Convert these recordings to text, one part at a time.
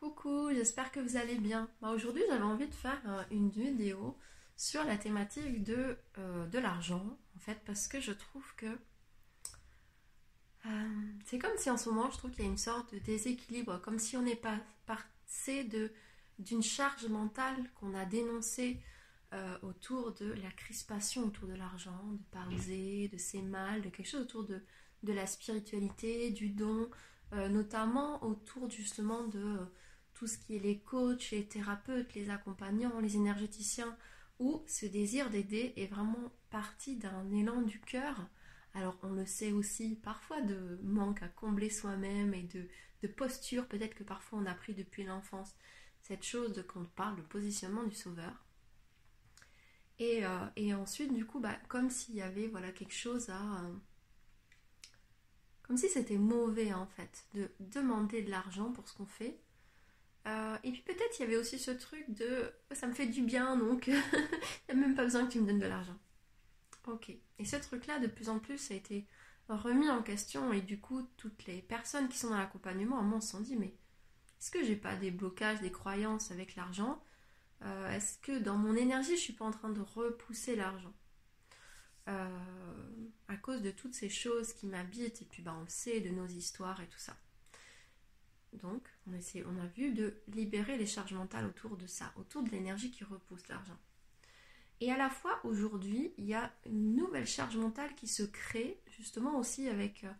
Coucou, j'espère que vous allez bien. Bah, Aujourd'hui, j'avais envie de faire euh, une vidéo sur la thématique de, euh, de l'argent, en fait, parce que je trouve que euh, c'est comme si en ce moment, je trouve qu'il y a une sorte de déséquilibre, comme si on n'est pas passé d'une charge mentale qu'on a dénoncée autour de la crispation autour de l'argent, de parler de ses mal, de quelque chose autour de, de la spiritualité, du don, notamment autour justement de tout ce qui est les coachs, les thérapeutes, les accompagnants, les énergéticiens, où ce désir d'aider est vraiment parti d'un élan du cœur. Alors on le sait aussi parfois de manque à combler soi-même et de, posture, peut-être que parfois on a pris depuis l'enfance cette chose de quand on parle de positionnement du sauveur. Et, euh, ensuite, du coup, bah, comme s'il y avait voilà, quelque chose à... Euh, comme si c'était mauvais en fait de demander de l'argent pour ce qu'on fait euh, et puis peut-être il y avait aussi ce truc de oh, ça me fait du bien donc il n'y a même pas besoin que tu me donnes de l'argent. Ok. Et ce truc-là, de plus en plus, a été remis en question et du coup, toutes les personnes qui sont dans l'accompagnement, à se sont dit mais est-ce que j'ai pas des blocages, des croyances avec l'argent? Euh, Est-ce que dans mon énergie, je suis pas en train de repousser l'argent? Euh, à cause de toutes ces choses qui m'habitent et puis bah, on le sait de nos histoires et tout ça. Donc, on, on a vu de libérer les charges mentales autour de ça, autour de l'énergie qui repousse l'argent. Et à la fois, aujourd'hui, il y a une nouvelle charge mentale qui se crée, justement aussi avec euh,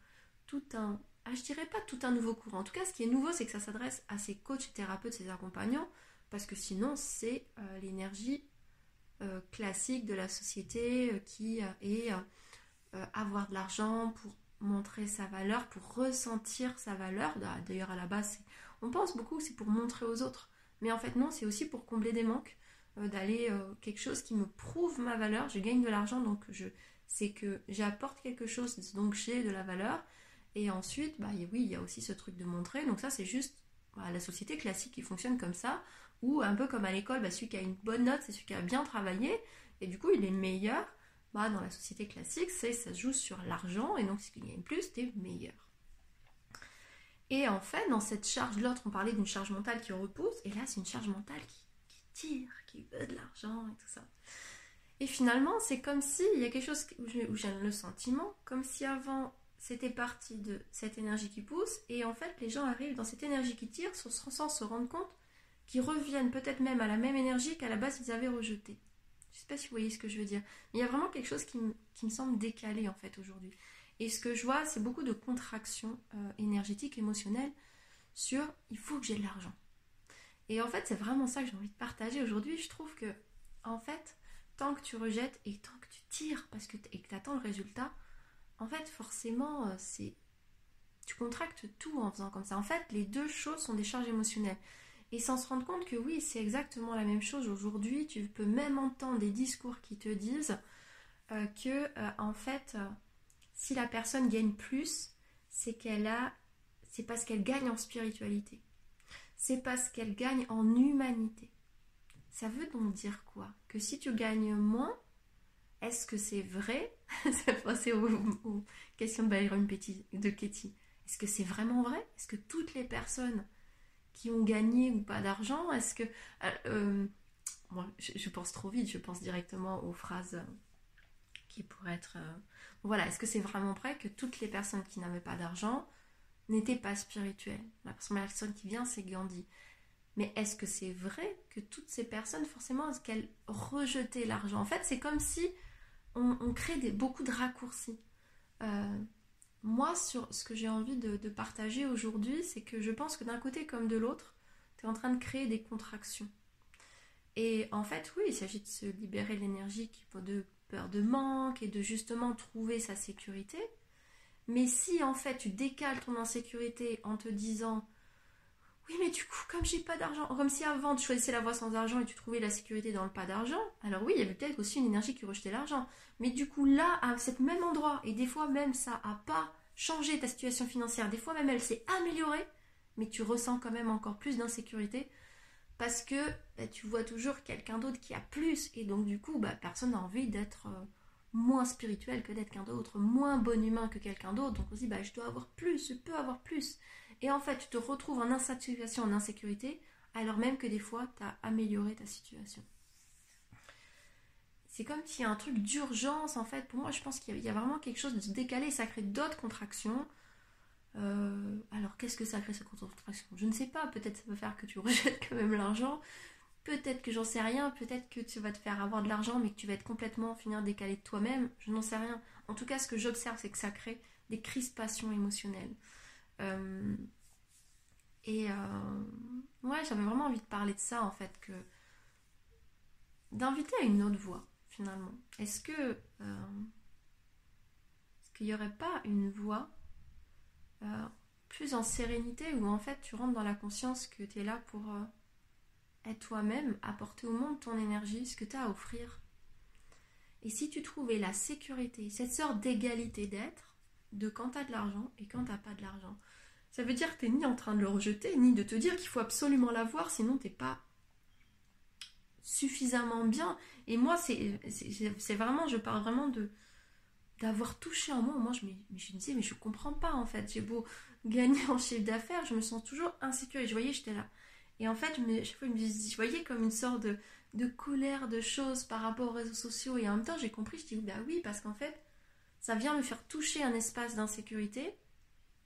tout un, ah, je dirais pas tout un nouveau courant. En tout cas, ce qui est nouveau, c'est que ça s'adresse à ces coachs, thérapeutes, ces accompagnants, parce que sinon, c'est euh, l'énergie euh, classique de la société qui est avoir de l'argent pour montrer sa valeur, pour ressentir sa valeur. D'ailleurs, à la base, on pense beaucoup que c'est pour montrer aux autres. Mais en fait, non, c'est aussi pour combler des manques, euh, d'aller euh, quelque chose qui me prouve ma valeur. Je gagne de l'argent, donc je c'est que j'apporte quelque chose, donc j'ai de la valeur. Et ensuite, bah oui, il y a aussi ce truc de montrer. Donc ça, c'est juste bah, la société classique qui fonctionne comme ça, ou un peu comme à l'école, bah, celui qui a une bonne note, c'est celui qui a bien travaillé, et du coup, il est meilleur bah, dans la société classique, c'est ça se joue sur l'argent et donc si tu gagnes plus, tu es meilleur. Et en fait, dans cette charge, l'autre, on parlait d'une charge mentale qui repousse, et là, c'est une charge mentale qui, tire, qui veut de l'argent et tout ça. Et finalement, c'est comme si, il y a quelque chose où j'ai le sentiment, comme si avant, c'était parti de cette énergie qui pousse, et en fait, les gens arrivent dans cette énergie qui tire sans se rendre compte qu'ils reviennent peut-être même à la même énergie qu'à la base ils avaient rejetée. Je sais pas si vous voyez ce que je veux dire. Mais il y a vraiment quelque chose qui, me semble décalé en fait aujourd'hui. Et ce que je vois, c'est beaucoup de contractions euh, énergétiques, émotionnelles sur il faut que j'ai de l'argent. Et en fait, c'est vraiment ça que j'ai envie de partager aujourd'hui. Je trouve que, en fait, tant que tu rejettes et tant que tu tires parce que et que tu attends le résultat, en fait, forcément, euh, c'est tu contractes tout en faisant comme ça. En fait, les deux choses sont des charges émotionnelles et sans se rendre compte que oui, c'est exactement la même chose aujourd'hui. Tu peux même entendre des discours qui te disent euh, que euh, en fait, euh, si la personne gagne plus, c'est qu'elle a, c'est parce qu'elle gagne en spiritualité. C'est parce qu'elle gagne en humanité. Ça veut donc dire quoi? Que si tu gagnes moins, est-ce que c'est vrai? Fait penser aux, questions de Byron de Ketty. Est-ce que c'est vraiment vrai? Est-ce que toutes les personnes qui ont gagné ou pas d'argent Est-ce que... Euh, euh, je, pense trop vite, je pense directement aux phrases qui pourraient être... Euh, voilà, est-ce que c'est vraiment vrai que toutes les personnes qui n'avaient pas d'argent n'étaient pas spirituelles? La personne qui vient, c'est Gandhi. Mais est-ce que c'est vrai que toutes ces personnes, forcément, est-ce qu'elles rejetaient l'argent? En fait, c'est comme si on, crée des, beaucoup de raccourcis moi, sur ce que j'ai envie de, partager aujourd'hui, c'est que je pense que d'un côté comme de l'autre, tu es en train de créer des contractions. Et en fait, oui, il s'agit de se libérer de l'énergie de peur de manque et de justement trouver sa sécurité. Mais si en fait tu décales ton insécurité en te disant oui mais du coup comme j'ai pas d'argent, comme si avant tu choisissais la voie sans argent et tu trouvais la sécurité dans le pas d'argent, alors oui il y avait peut-être aussi une énergie qui rejetait l'argent. Mais du coup là à cet même endroit et des fois même ça a pas changé ta situation financière, des fois même elle s'est améliorée, mais tu ressens quand même encore plus d'insécurité parce que bah, tu vois toujours quelqu'un d'autre qui a plus et donc du coup bah, personne n'a envie d'être euh, moins spirituel que d'être qu'un d'autre, moins bon humain que quelqu'un d'autre, donc on se dit bah, je dois avoir plus, je peux avoir plus. Et en fait, tu te retrouves en insatisfaction, en insécurité, alors même que des fois, tu as amélioré ta situation. C'est comme s'il y a un truc d'urgence, en fait. Pour moi, je pense qu'il y a vraiment quelque chose de décalé. Ça crée d'autres contractions. Euh, alors, qu'est-ce que ça crée, cette contraction? Je ne sais pas. Peut-être ça peut faire que tu rejettes quand même l'argent. Peut-être que j'en sais rien. Peut-être que tu vas te faire avoir de l'argent, mais que tu vas être complètement finir décalé de toi-même. Je n'en sais rien. En tout cas, ce que j'observe, c'est que ça crée des crispations émotionnelles. Euh, et euh, ouais, j'avais vraiment envie de parler de ça en fait, que d'inviter à une autre voix finalement. Est-ce que euh, est-ce qu'il n'y aurait pas une voix plus en sérénité où en fait tu rentres dans la conscience que tu es là pour être toi-même, apporter au monde ton énergie, ce que tu as à offrir? Et si tu trouvais la sécurité, cette sorte d'égalité d'être, de quand tu as de l'argent et quand tu n'as pas de l'argent, ça veut dire que tu n'es ni en train de le rejeter, ni de te dire qu'il faut absolument l'avoir, sinon tu n'es pas suffisamment bien. Et moi, c'est vraiment, je parle vraiment de d'avoir touché en moi. Moi, je me, je me disais, mais je comprends pas en fait. J'ai beau gagner en chiffre d'affaires, je me sens toujours insécure. Et je voyais, j'étais là. Et en fait, je, chaque fois, je, voyais comme une sorte de, de, colère de choses par rapport aux réseaux sociaux. Et en même temps, j'ai compris, je dis, bah oui, parce qu'en fait, ça vient me faire toucher un espace d'insécurité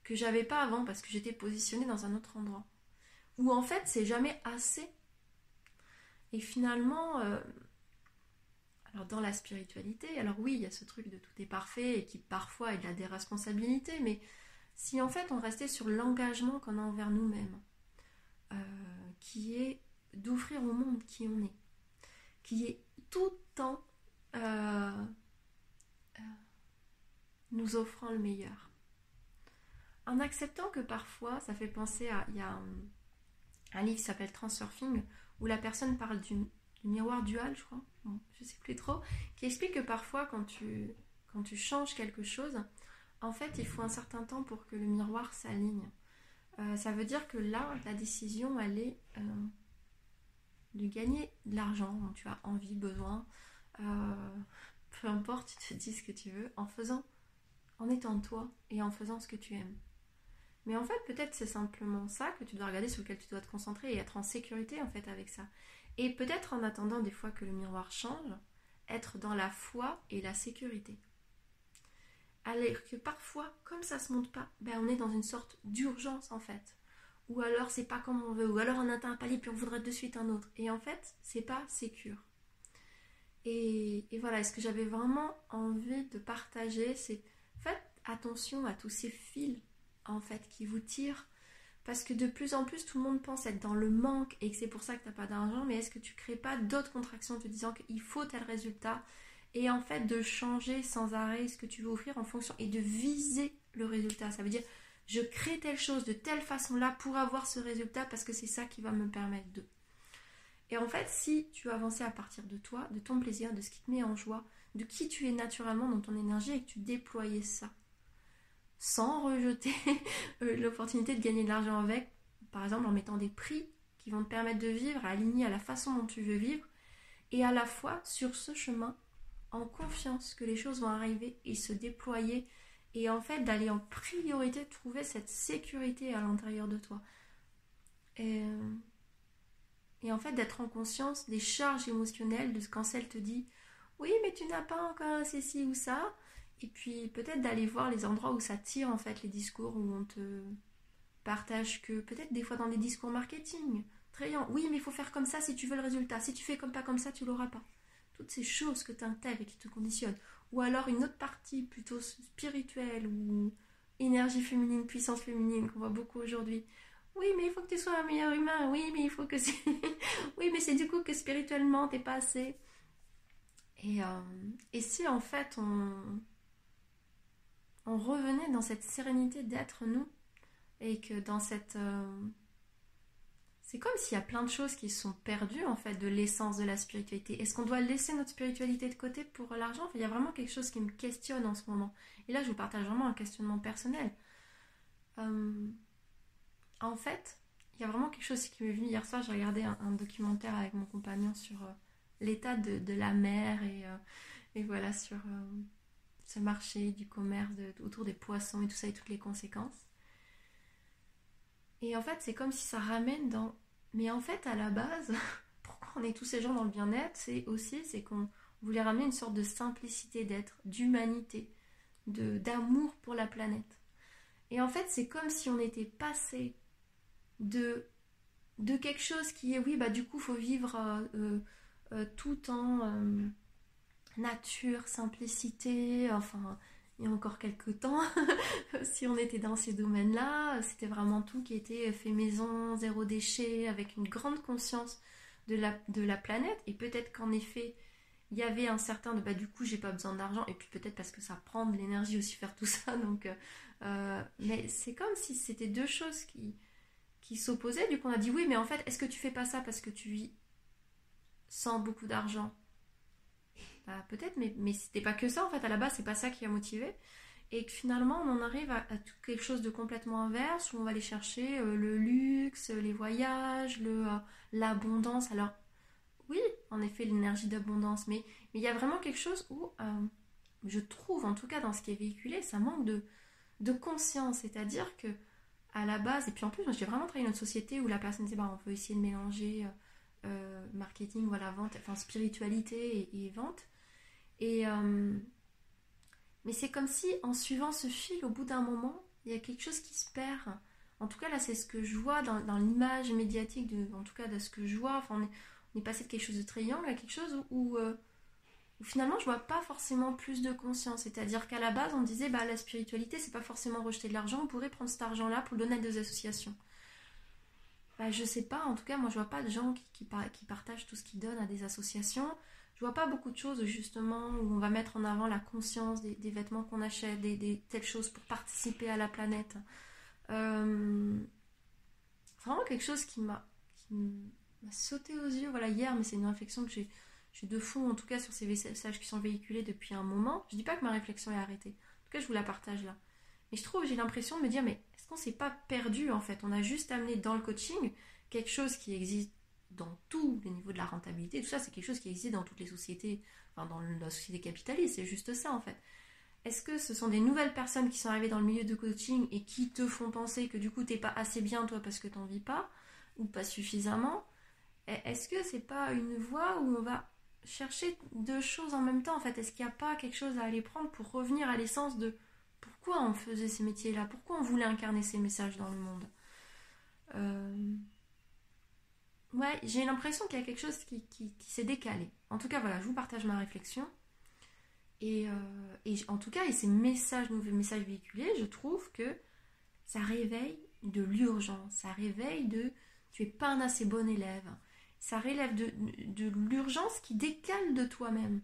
que j'avais pas avant parce que j'étais positionnée dans un autre endroit. Ou en fait, c'est jamais assez. Et finalement, euh, alors dans la spiritualité, alors oui, il y a ce truc de tout est parfait et qui parfois il a des responsabilités, mais si en fait on restait sur l'engagement qu'on a envers nous-mêmes, euh, qui est d'offrir au monde qui on est, qui est tout le temps euh, nous offrant le meilleur en acceptant que parfois, ça fait penser à. Il un, livre qui s'appelle Transurfing, où la personne parle du, miroir dual, je crois, bon, je sais plus trop, qui explique que parfois, quand tu, quand tu changes quelque chose, en fait, il faut un certain temps pour que le miroir s'aligne. Euh, ça veut dire que là, la décision, elle est euh, de gagner de l'argent dont tu as envie, besoin, euh, peu importe, tu te dis ce que tu veux, en faisant, en étant toi et en faisant ce que tu aimes. Mais en fait, peut-être c'est simplement ça que tu dois regarder sur lequel tu dois te concentrer et être en sécurité en fait avec ça. Et peut-être en attendant des fois que le miroir change, être dans la foi et la sécurité. Alors que parfois, comme ça se monte pas, ben on est dans une sorte d'urgence en fait. Ou alors c'est pas comme on veut, ou alors on atteint un palier puis on voudrait de suite un autre. Et en fait, c'est pas sécure. Et, voilà, ce que j'avais vraiment envie de partager, c'est attention à tous ces fils en fait qui vous tire parce que de plus en plus tout le monde pense être dans le manque et que c'est pour ça que tu n'as pas d'argent. Mais est-ce que tu crées pas d'autres contractions en te disant qu'il faut tel résultat et en fait de changer sans arrêt ce que tu veux offrir en fonction et de viser le résultat? Ça veut dire je crée telle chose de telle façon là pour avoir ce résultat parce que c'est ça qui va me permettre de. Et en fait si tu avançais à partir de toi de ton plaisir de ce qui te met en joie de qui tu es naturellement dans ton énergie et que tu déployais ça sans rejeter euh, l'opportunité de gagner de l'argent avec, par exemple en mettant des prix qui vont te permettre de vivre alignés à la façon dont tu veux vivre, et à la fois sur ce chemin, en confiance que les choses vont arriver et se déployer, et en fait d'aller en priorité trouver cette sécurité à l'intérieur de toi. Et, euh, en fait d'être en conscience des charges émotionnelles de quand celle te dit oui mais tu n'as pas encore ceci ou ça, et puis peut-être d'aller voir les endroits où ça tire en fait les discours où on te partage que peut-être des fois dans des discours marketing, bien, oui mais il faut faire comme ça si tu veux le résultat, si tu fais comme pas comme ça tu l'auras pas. Toutes ces choses que tu intègres et qui te conditionnent. Ou alors une autre partie plutôt spirituelle ou énergie féminine, puissance féminine qu'on voit beaucoup aujourd'hui. Oui, mais il faut que tu sois un meilleur humain. Oui, mais il faut que oui, mais c'est du coup que spirituellement t'es pas assez. Et, euh, et si en fait on, on revenait dans cette sérénité d'être nous et que dans cette euh, c'est comme s'il y a plein de choses qui sont perdues en fait de l'essence de la spiritualité. Est-ce qu'on doit laisser notre spiritualité de côté pour l'argent? Il y a vraiment quelque chose qui me questionne en ce moment. Et là, je vous partage vraiment un questionnement personnel. Euh, en fait, il y a vraiment quelque chose qui m'est venu hier soir. J'ai regardé un, documentaire avec mon compagnon sur euh, l'état de, la mer et, et voilà sur ce marché du commerce autour des poissons et tout ça et toutes les conséquences. Et en fait, c'est comme si ça ramène dans. Mais en fait, à la base, pourquoi on est tous ces gens dans le bien-être, c'est aussi c'est qu'on voulait ramener une sorte de simplicité d'être, d'humanité, de d'amour pour la planète. Et en fait, c'est comme si on était passé de de quelque chose qui est oui bah du coup faut vivre euh, euh, euh, tout en nature, simplicité, enfin il y a encore quelques temps, si on était dans ces domaines-là, c'était vraiment tout qui était fait maison, zéro déchet, avec une grande conscience de la, planète. Et peut-être qu'en effet, il y avait un certain de bah du coup j'ai pas besoin d'argent, et puis peut-être parce que ça prend de l'énergie aussi faire tout ça. Donc, mais c'est comme si c'était deux choses qui, qui s'opposaient. Du coup, on a dit oui, mais en fait, est-ce que tu fais pas ça parce que tu vis sans beaucoup d'argent? Bah, Peut-être, mais, mais c'était pas que ça en fait. À la base, c'est pas ça qui a motivé. Et que finalement, on en arrive à, quelque chose de complètement inverse où on va aller chercher euh, le luxe, les voyages, le, euh, l'abondance. Alors, oui, en effet, l'énergie d'abondance, mais il y a vraiment quelque chose où, euh, je trouve, en tout cas dans ce qui est véhiculé, ça manque de, de conscience. C'est-à-dire que à la base, et puis en plus, j'ai vraiment travaillé dans une société où la personne disait, bah, on peut essayer de mélanger marketing, voilà, vente, enfin spiritualité et, vente. Euh, mais c'est comme si, en suivant ce fil, au bout d'un moment, il y a quelque chose qui se perd. En tout cas, là, c'est ce que je vois dans, l'image médiatique, en tout cas, de ce que je vois. Enfin, on est, passé de quelque chose de triangle à quelque chose où finalement je vois pas forcément plus de conscience. C'est-à-dire qu'à la base on disait bah la spiritualité c'est pas forcément rejeter de l'argent, on pourrait prendre cet argent-là pour le donner à des associations. Bah je sais pas, en tout cas moi je vois pas de gens qui, partagent tout ce qu'ils donnent à des associations. Je vois pas beaucoup de choses justement où on va mettre en avant la conscience des, vêtements qu'on achète, des, telles choses pour participer à la planète. Euh, vraiment quelque chose qui m'a sauté aux yeux voilà hier, mais c'est une réflexion que j'ai de fond, en tout cas, sur ces messages qui sont véhiculés depuis un moment. Je dis pas que ma réflexion est arrêtée. En tout cas, je vous la partage là. Mais je trouve, j'ai l'impression de me dire, mais est-ce qu'on s'est pas perdu en fait? On a juste amené dans le coaching quelque chose qui existe dans tous les niveaux de la rentabilité. Tout ça, c'est quelque chose qui existe dans toutes les sociétés, enfin dans la société capitaliste. C'est juste ça en fait. Est-ce que ce sont des nouvelles personnes qui sont arrivées dans le milieu de coaching et qui te font penser que du coup t'es pas assez bien toi parce que t'en vis pas ou pas suffisamment? Est-ce que c'est pas une voie où on va chercher deux choses en même temps en fait? Est-ce qu'il n'y a pas quelque chose à aller prendre pour revenir à l'essence de pourquoi on faisait ces métiers-là? Pourquoi on voulait incarner ces messages dans le monde? Euh, Ouais, j'ai l'impression qu'il y a quelque chose qui, s'est décalé. En tout cas, voilà, je vous partage ma réflexion. Et, euh, et, en tout cas, et ces messages, nouveaux messages véhiculés, je trouve que ça réveille de l'urgence, ça réveille de tu es pas un assez bon élève, ça relève de, l'urgence qui décale de toi-même.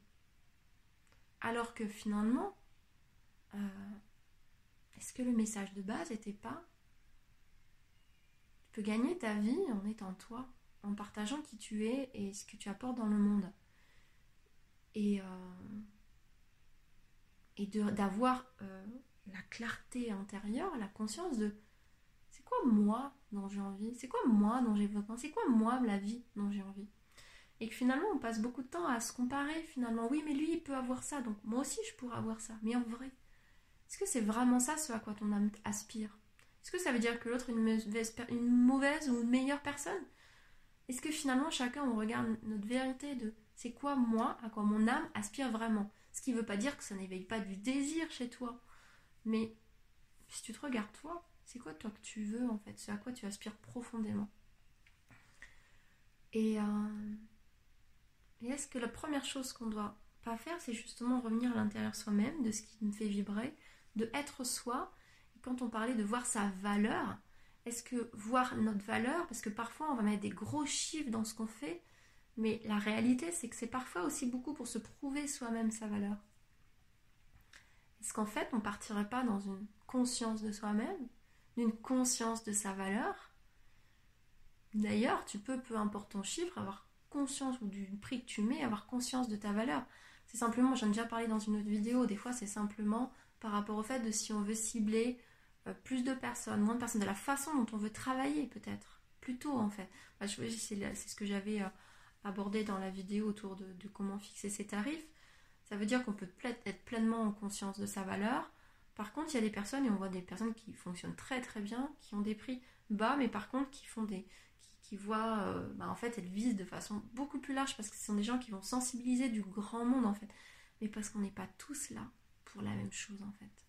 Alors que finalement, euh, est-ce que le message de base n'était pas Tu peux gagner ta vie en étant toi, en partageant qui tu es et ce que tu apportes dans le monde. Et, euh, d'avoir euh, la clarté intérieure, la conscience de quoi moi dont j'ai envie C'est quoi moi dont j'ai besoin C'est quoi moi la vie dont j'ai envie Et que finalement on passe beaucoup de temps à se comparer finalement. Oui mais lui il peut avoir ça donc moi aussi je pourrais avoir ça. Mais en vrai, est-ce que c'est vraiment ça ce à quoi ton âme aspire? Est-ce que ça veut dire que l'autre est une mauvaise ou une meilleure personne? Est-ce que finalement chacun on regarde notre vérité de c'est quoi moi, à quoi mon âme aspire vraiment? Ce qui ne veut pas dire que ça n'éveille pas du désir chez toi. Mais si tu te regardes toi, c'est quoi toi que tu veux en fait? C'est à quoi tu aspires profondément? Et, euh, et est-ce que la première chose qu'on doit pas faire, c'est justement revenir à l'intérieur soi-même, de ce qui nous fait vibrer, de être soi? Quand on parlait de voir sa valeur, est-ce que voir notre valeur, parce que parfois on va mettre des gros chiffres dans ce qu'on fait, mais la réalité c'est que c'est parfois aussi beaucoup pour se prouver soi-même sa valeur. Est-ce qu'en fait on partirait pas dans une conscience de soi-même d'une conscience de sa valeur? D'ailleurs, tu peux, peu importe ton chiffre, avoir conscience ou du prix que tu mets, avoir conscience de ta valeur. C'est simplement, j'en ai déjà parlé dans une autre vidéo, des fois c'est simplement par rapport au fait de si on veut cibler plus de personnes, moins de personnes, de la façon dont on veut travailler peut-être, plutôt en fait. Bah, c'est ce que j'avais euh, abordé dans la vidéo autour de, de, comment fixer ses tarifs. Ça veut dire qu'on peut être pleinement en conscience de sa valeur, Par contre, il y a des personnes, et on voit des personnes qui fonctionnent très très bien, qui ont des prix bas, mais par contre qui font des. qui, voient. Euh, bah, en fait, elles visent de façon beaucoup plus large parce que ce sont des gens qui vont sensibiliser du grand monde en fait. Mais parce qu'on n'est pas tous là pour la même chose en fait.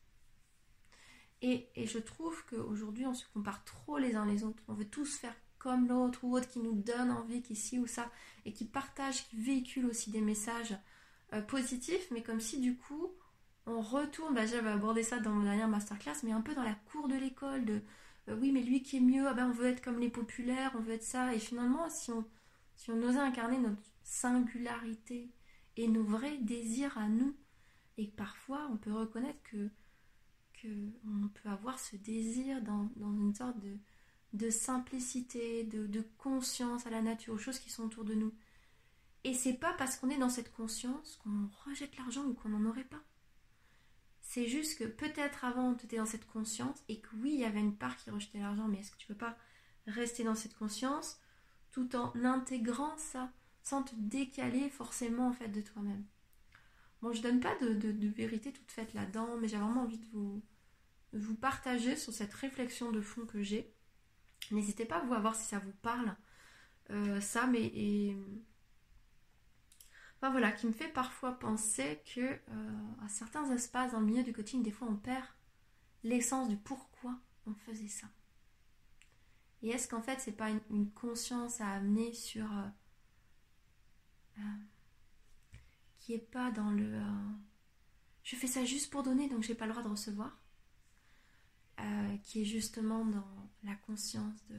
Et, je trouve qu'aujourd'hui, on se compare trop les uns les autres. On veut tous faire comme l'autre ou autre qui nous donne envie, qui ci ou ça, et qui partage, qui véhicule aussi des messages euh, positifs, mais comme si du coup on retourne, bah, j'avais abordé ça dans mon dernière masterclass, mais un peu dans la cour de l'école, de euh, oui, mais lui qui est mieux, ah ben, on veut être comme les populaires, on veut être ça, et finalement, si on, si on osait incarner notre singularité et nos vrais désirs à nous, et parfois on peut reconnaître que, que on peut avoir ce désir dans, une sorte de, simplicité, de, conscience à la nature, aux choses qui sont autour de nous. Et c'est pas parce qu'on est dans cette conscience qu'on rejette l'argent ou qu'on n'en aurait pas. C'est juste que peut-être avant tu étais dans cette conscience et que oui, il y avait une part qui rejetait l'argent, mais est-ce que tu peux pas rester dans cette conscience tout en intégrant ça, sans te décaler forcément en fait de toi-même? Bon, je donne pas de, vérité toute faite là-dedans, mais j'ai vraiment envie de vous, vous partager sur cette réflexion de fond que j'ai N'hésitez pas vous à voir si ça vous parle. Euh, ça, mais. Enfin, voilà, qui me fait parfois penser que euh, à certains espaces dans le milieu du coaching, des fois on perd l'essence du pourquoi on faisait ça. Et est-ce qu'en fait c'est pas une, conscience à amener sur euh, qui est pas dans le je fais ça juste pour donner donc j'ai pas le droit de recevoir? Qui est justement dans la conscience de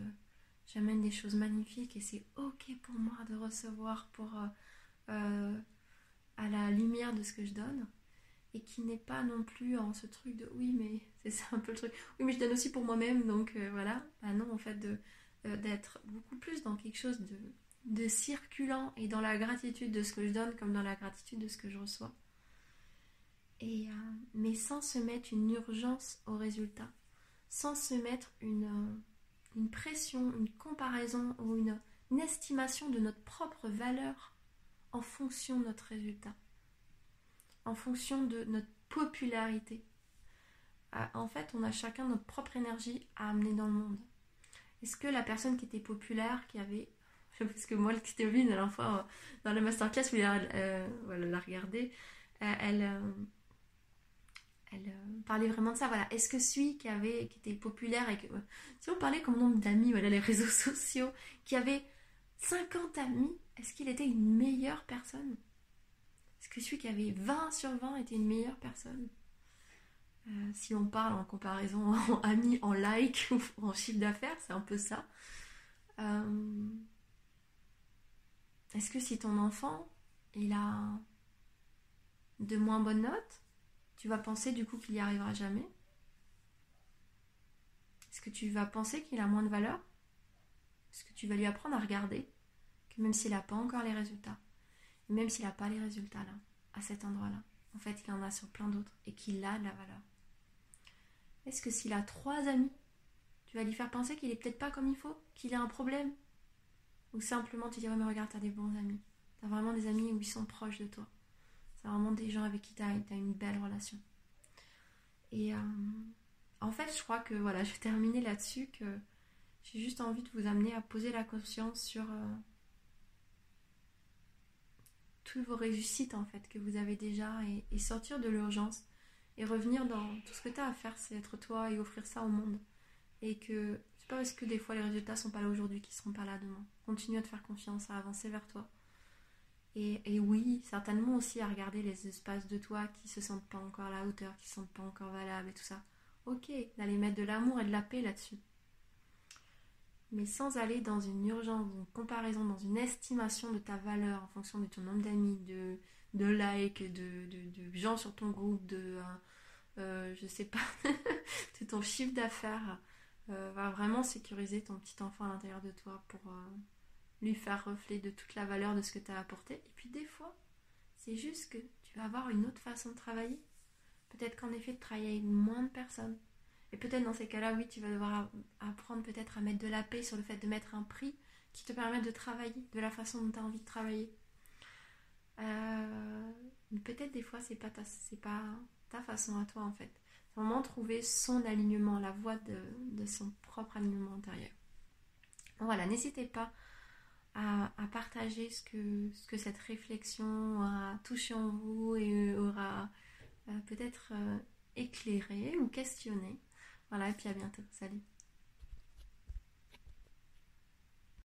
j'amène des choses magnifiques et c'est ok pour moi de recevoir pour euh, euh, à la lumière de ce que je donne. Et qui n'est pas non plus en ce truc de oui mais c'est ça un peu le truc. Oui mais je donne aussi pour moi-même donc euh, voilà. Bah non en fait d'être beaucoup plus dans quelque chose de, de circulant et dans la gratitude de ce que je donne comme dans la gratitude de ce que je reçois. Et mais sans se mettre une urgence au résultat sans se mettre une, euh, une pression, une comparaison ou une, estimation de notre propre valeur en fonction de notre résultat, en fonction de notre popularité. Ah, en fait, on a chacun notre propre énergie à amener dans le monde. Est-ce que la personne qui était populaire, qui avait parce que moi, qui était venue la fois euh, dans la masterclass où a, euh, la regarder, elle, elle euh, parlait vraiment de ça. Voilà, est-ce que celui qui avait, qui était populaire et que, euh, si on parlait comme nombre d'amis, voilà, les réseaux sociaux, qui avait 50 amis, est-ce qu'il était une meilleure personne? Est-ce que celui qui avait 20 sur 20 était une meilleure personne? Euh, Si on parle en comparaison en amis, en like ou en chiffre d'affaires, c'est un peu ça. Est-ce que si ton enfant, il a de moins bonnes notes, tu vas penser du coup qu'il n'y arrivera jamais? Est-ce que tu vas penser qu'il a moins de valeur? Est-ce que tu vas lui apprendre à regarder que même s'il n'a pas encore les résultats, même s'il n'a pas les résultats là, à cet endroit-là, en fait il en a sur plein d'autres et qu'il a de la valeur? Est-ce que s'il a trois amis, tu vas lui faire penser qu'il est peut-être pas comme il faut, qu'il a un problème? Ou simplement tu dis mais regarde, tu as des bons amis. Tu as vraiment des amis où ils sont proches de toi. C'est vraiment des gens avec qui tu as, une belle relation. Et euh, en fait, je crois que voilà, je vais terminer là-dessus, que j'ai juste envie de vous amener à poser la conscience sur euh, toutes vos réussites en fait que vous avez déjà et, sortir de l'urgence et revenir dans tout ce que tu as à faire, c'est être toi et offrir ça au monde. Et que c'est pas parce que des fois les résultats sont pas là aujourd'hui qu'ils seront pas là demain. Continue à te faire confiance, à avancer vers toi. Et, oui, certainement aussi à regarder les espaces de toi qui se sentent pas encore à la hauteur, qui se sentent pas encore valables et tout ça. Ok, d'aller mettre de l'amour et de la paix là-dessus. Mais sans aller dans une urgence, une comparaison, dans une estimation de ta valeur en fonction de ton nombre d'amis, de, likes, de, gens sur ton groupe, de, euh, euh, je sais pas, de ton chiffre d'affaires. Euh, va vraiment sécuriser ton petit enfant à l'intérieur de toi pour, lui faire reflet de toute la valeur de ce que tu as apporté. Et puis des fois, c'est juste que tu vas avoir une autre façon de travailler. Peut-être qu'en effet, de travailler avec moins de personnes. Et peut-être dans ces cas-là, oui, tu vas devoir apprendre peut-être à mettre de la paix sur le fait de mettre un prix qui te permette de travailler de la façon dont tu as envie de travailler. Euh, peut-être des fois, c'est pas, pas ta façon à toi en fait. vraiment trouver son alignement, la voie de, son propre alignement intérieur. voilà, n'hésitez pas à, partager ce que, ce que cette réflexion a touché en vous et aura euh, peut-être euh, éclairé ou questionné. Voilà, et puis à bientôt. Salut